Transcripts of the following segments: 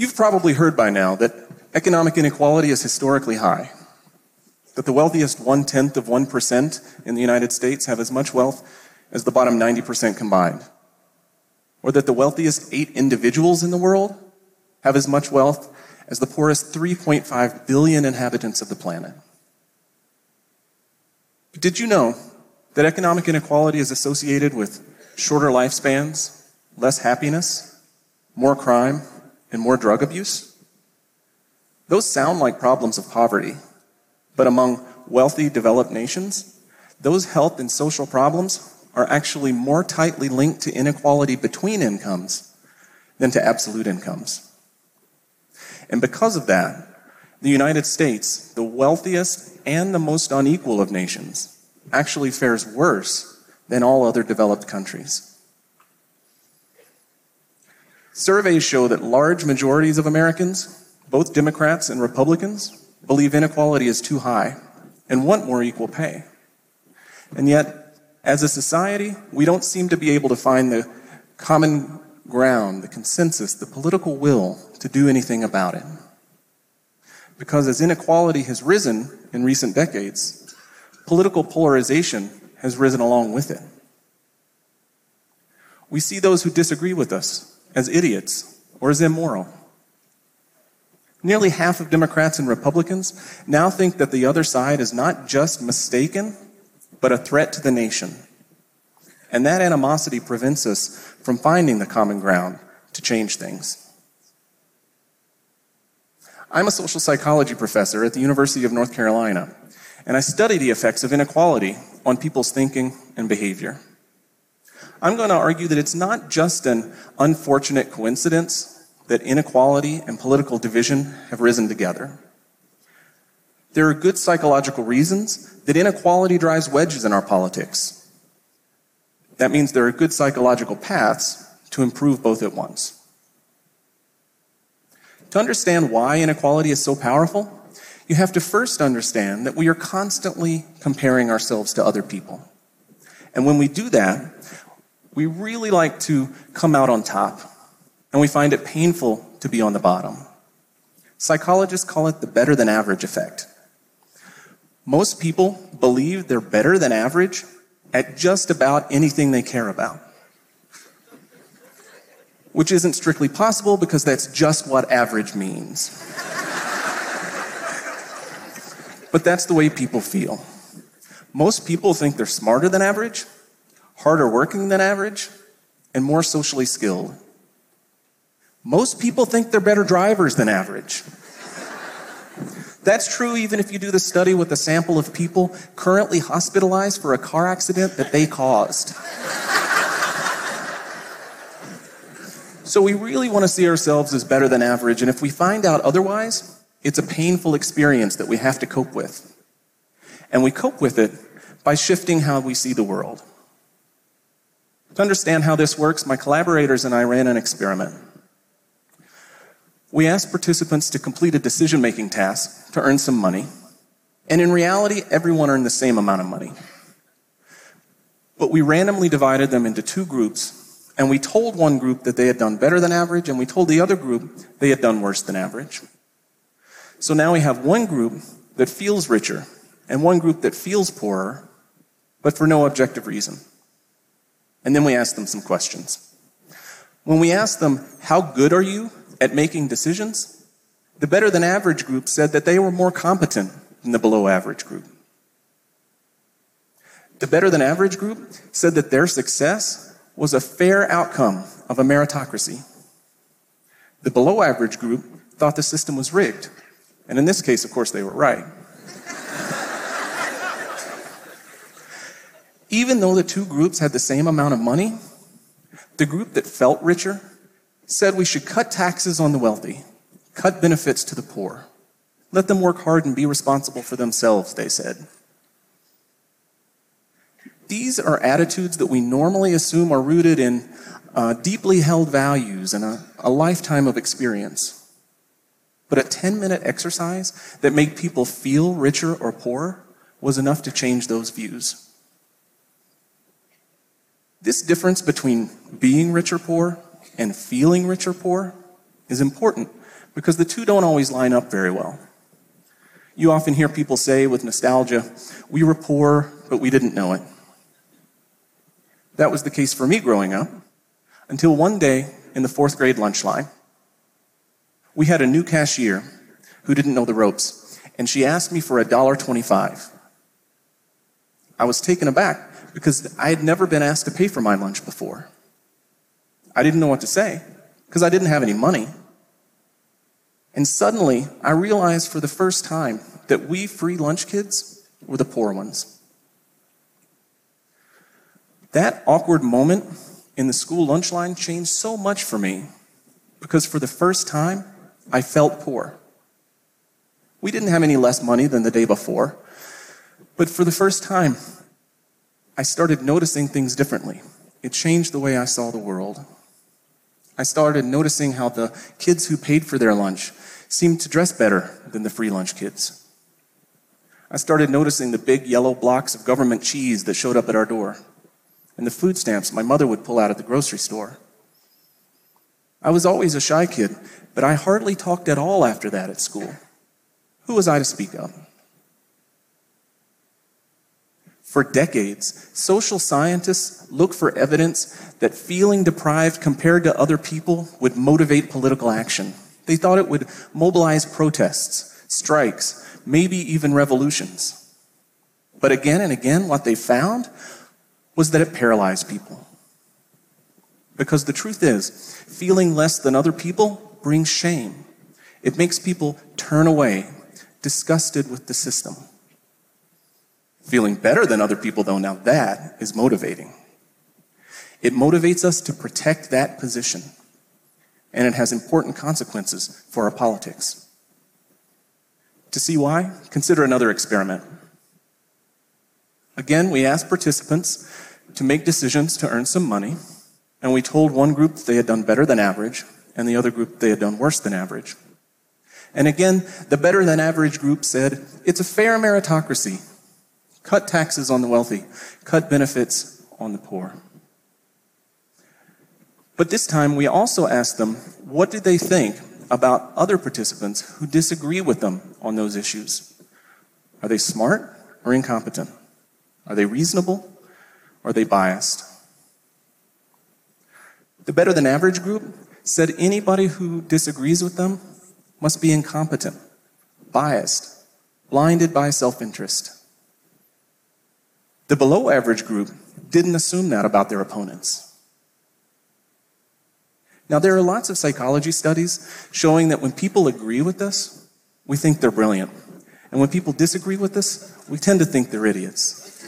You've probably heard by now that economic inequality is historically high, that the wealthiest one tenth of 1% in the United States have as much wealth as the bottom 90% combined, or that the wealthiest eight individuals in the world have as much wealth as the poorest 3.5 billion inhabitants of the planet. But did you know that economic inequality is associated with shorter lifespans, less happiness, more crime, and more drug abuse? Those sound like problems of poverty, but among wealthy developed nations, those health and social problems are actually more tightly linked to inequality between incomes than to absolute incomes. And because of that, the United States, the wealthiest and the most unequal of nations, actually fares worse than all other developed countries. Surveys show that large majorities of Americans, both Democrats and Republicans, believe inequality is too high and want more equal pay. And yet, as a society, we don't seem to be able to find the common ground, the consensus, the political will to do anything about it. Because as inequality has risen in recent decades, political polarization has risen along with it. We see those who disagree with us as idiots or as immoral. Nearly half of Democrats and Republicans now think that the other side is not just mistaken, but a threat to the nation. And that animosity prevents us from finding the common ground to change things. I'm a social psychology professor at the University of North Carolina, and I study the effects of inequality on people's thinking and behavior. I'm going to argue that it's not just an unfortunate coincidence that inequality and political division have risen together. There are good psychological reasons that inequality drives wedges in our politics. That means there are good psychological paths to improve both at once. To understand why inequality is so powerful, you have to first understand that we are constantly comparing ourselves to other people. And when we do that, we really like to come out on top, and we find it painful to be on the bottom. Psychologists call it the better than average effect. Most people believe they're better than average at just about anything they care about which isn't strictly possible because that's just what average means. but that's the way people feel. Most people think they're smarter than average, harder working than average, and more socially skilled. Most people think they're better drivers than average. That's true even if you do the study with a sample of people currently hospitalized for a car accident that they caused. So we really want to see ourselves as better than average, and if we find out otherwise, it's a painful experience that we have to cope with. And we cope with it by shifting how we see the world. To understand how this works, my collaborators and I ran an experiment. We asked participants to complete a decision making task to earn some money, and in reality, everyone earned the same amount of money. But we randomly divided them into two groups and we told one group that they had done better than average, and we told the other group they had done worse than average. So now we have one group that feels richer and one group that feels poorer, but for no objective reason. And then we ask them some questions. When we asked them, How good are you at making decisions? the better than average group said that they were more competent than the below average group. The better than average group said that their success was a fair outcome of a meritocracy. The below average group thought the system was rigged. And in this case, of course, they were right. Even though the two groups had the same amount of money, the group that felt richer said we should cut taxes on the wealthy, cut benefits to the poor, let them work hard and be responsible for themselves, they said. These are attitudes that we normally assume are rooted in uh, deeply held values and a, a lifetime of experience. But a 10 minute exercise that made people feel richer or poorer was enough to change those views. This difference between being rich or poor and feeling rich or poor is important because the two don't always line up very well. You often hear people say with nostalgia, we were poor, but we didn't know it. That was the case for me growing up until one day in the fourth grade lunch line, we had a new cashier who didn't know the ropes, and she asked me for a dollar twenty-five. I was taken aback because I had never been asked to pay for my lunch before. I didn't know what to say because I didn't have any money. And suddenly, I realized for the first time that we free lunch kids were the poor ones. That awkward moment in the school lunch line changed so much for me because for the first time, I felt poor. We didn't have any less money than the day before, but for the first time, I started noticing things differently. It changed the way I saw the world. I started noticing how the kids who paid for their lunch seemed to dress better than the free lunch kids. I started noticing the big yellow blocks of government cheese that showed up at our door and the food stamps my mother would pull out at the grocery store. I was always a shy kid, but I hardly talked at all after that at school. Who was I to speak up? For decades, social scientists look for evidence that feeling deprived compared to other people would motivate political action. They thought it would mobilize protests, strikes, maybe even revolutions. But again and again, what they found was that it paralyzed people. Because the truth is, feeling less than other people brings shame. It makes people turn away, disgusted with the system. Feeling better than other people, though, now that is motivating. It motivates us to protect that position, and it has important consequences for our politics. To see why, consider another experiment. Again, we asked participants to make decisions to earn some money, and we told one group they had done better than average, and the other group they had done worse than average. And again, the better than average group said, it's a fair meritocracy. Cut taxes on the wealthy, cut benefits on the poor. But this time, we also asked them, what did they think about other participants who disagree with them on those issues? Are they smart or incompetent? Are they reasonable? Or are they biased? The better than average group said anybody who disagrees with them must be incompetent, biased, blinded by self interest. The below average group didn't assume that about their opponents. Now, there are lots of psychology studies showing that when people agree with us, we think they're brilliant. And when people disagree with us, we tend to think they're idiots.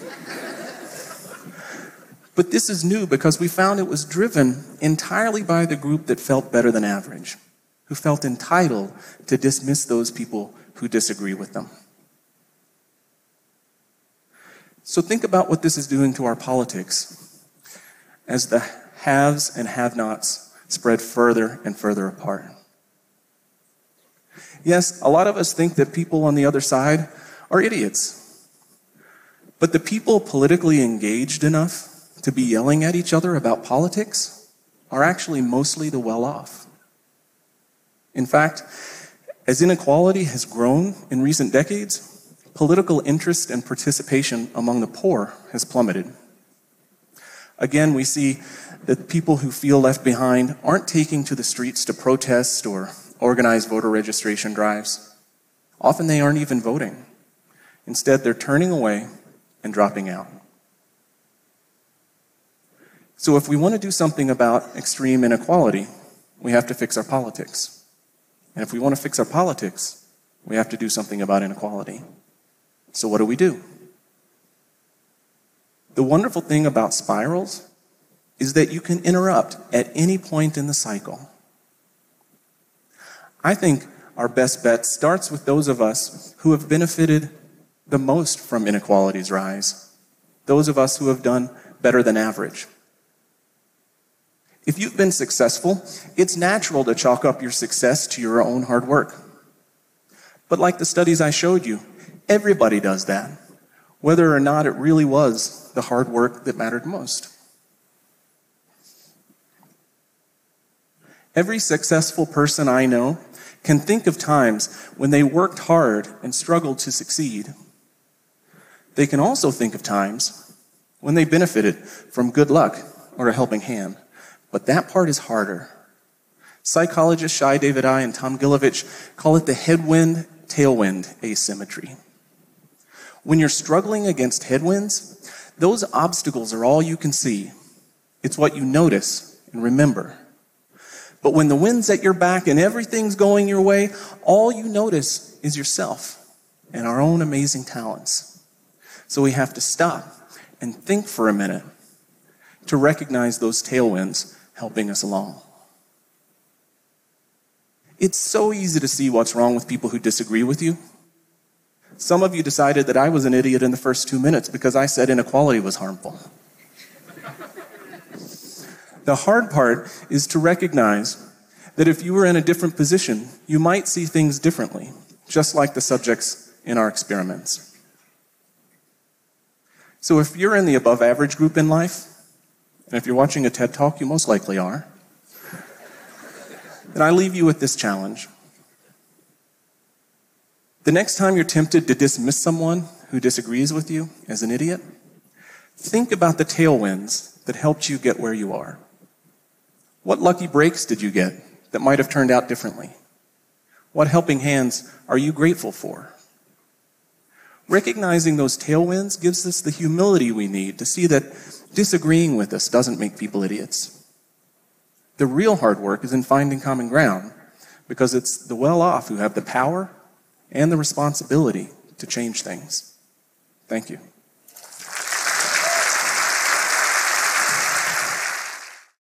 But this is new because we found it was driven entirely by the group that felt better than average, who felt entitled to dismiss those people who disagree with them. So think about what this is doing to our politics as the haves and have nots spread further and further apart. Yes, a lot of us think that people on the other side are idiots. But the people politically engaged enough to be yelling at each other about politics are actually mostly the well off. In fact, as inequality has grown in recent decades, political interest and participation among the poor has plummeted. Again, we see that people who feel left behind aren't taking to the streets to protest or organize voter registration drives. Often they aren't even voting. Instead, they're turning away and dropping out. So, if we want to do something about extreme inequality, we have to fix our politics. And if we want to fix our politics, we have to do something about inequality. So, what do we do? The wonderful thing about spirals is that you can interrupt at any point in the cycle. I think our best bet starts with those of us who have benefited the most from inequality's rise, those of us who have done better than average. If you've been successful, it's natural to chalk up your success to your own hard work. But like the studies I showed you, everybody does that, whether or not it really was the hard work that mattered most. Every successful person I know can think of times when they worked hard and struggled to succeed. They can also think of times when they benefited from good luck or a helping hand. But that part is harder. Psychologists Shai Davidai and Tom Gilovich call it the headwind tailwind asymmetry. When you're struggling against headwinds, those obstacles are all you can see. It's what you notice and remember. But when the wind's at your back and everything's going your way, all you notice is yourself and our own amazing talents. So we have to stop and think for a minute to recognize those tailwinds helping us along. It's so easy to see what's wrong with people who disagree with you. Some of you decided that I was an idiot in the first two minutes because I said inequality was harmful. the hard part is to recognize that if you were in a different position, you might see things differently, just like the subjects in our experiments. So if you're in the above average group in life, and if you're watching a TED talk, you most likely are, then I leave you with this challenge. The next time you're tempted to dismiss someone who disagrees with you as an idiot, think about the tailwinds that helped you get where you are. What lucky breaks did you get that might have turned out differently? What helping hands are you grateful for? Recognizing those tailwinds gives us the humility we need to see that disagreeing with us doesn't make people idiots. The real hard work is in finding common ground because it's the well off who have the power and the responsibility to change things. Thank you.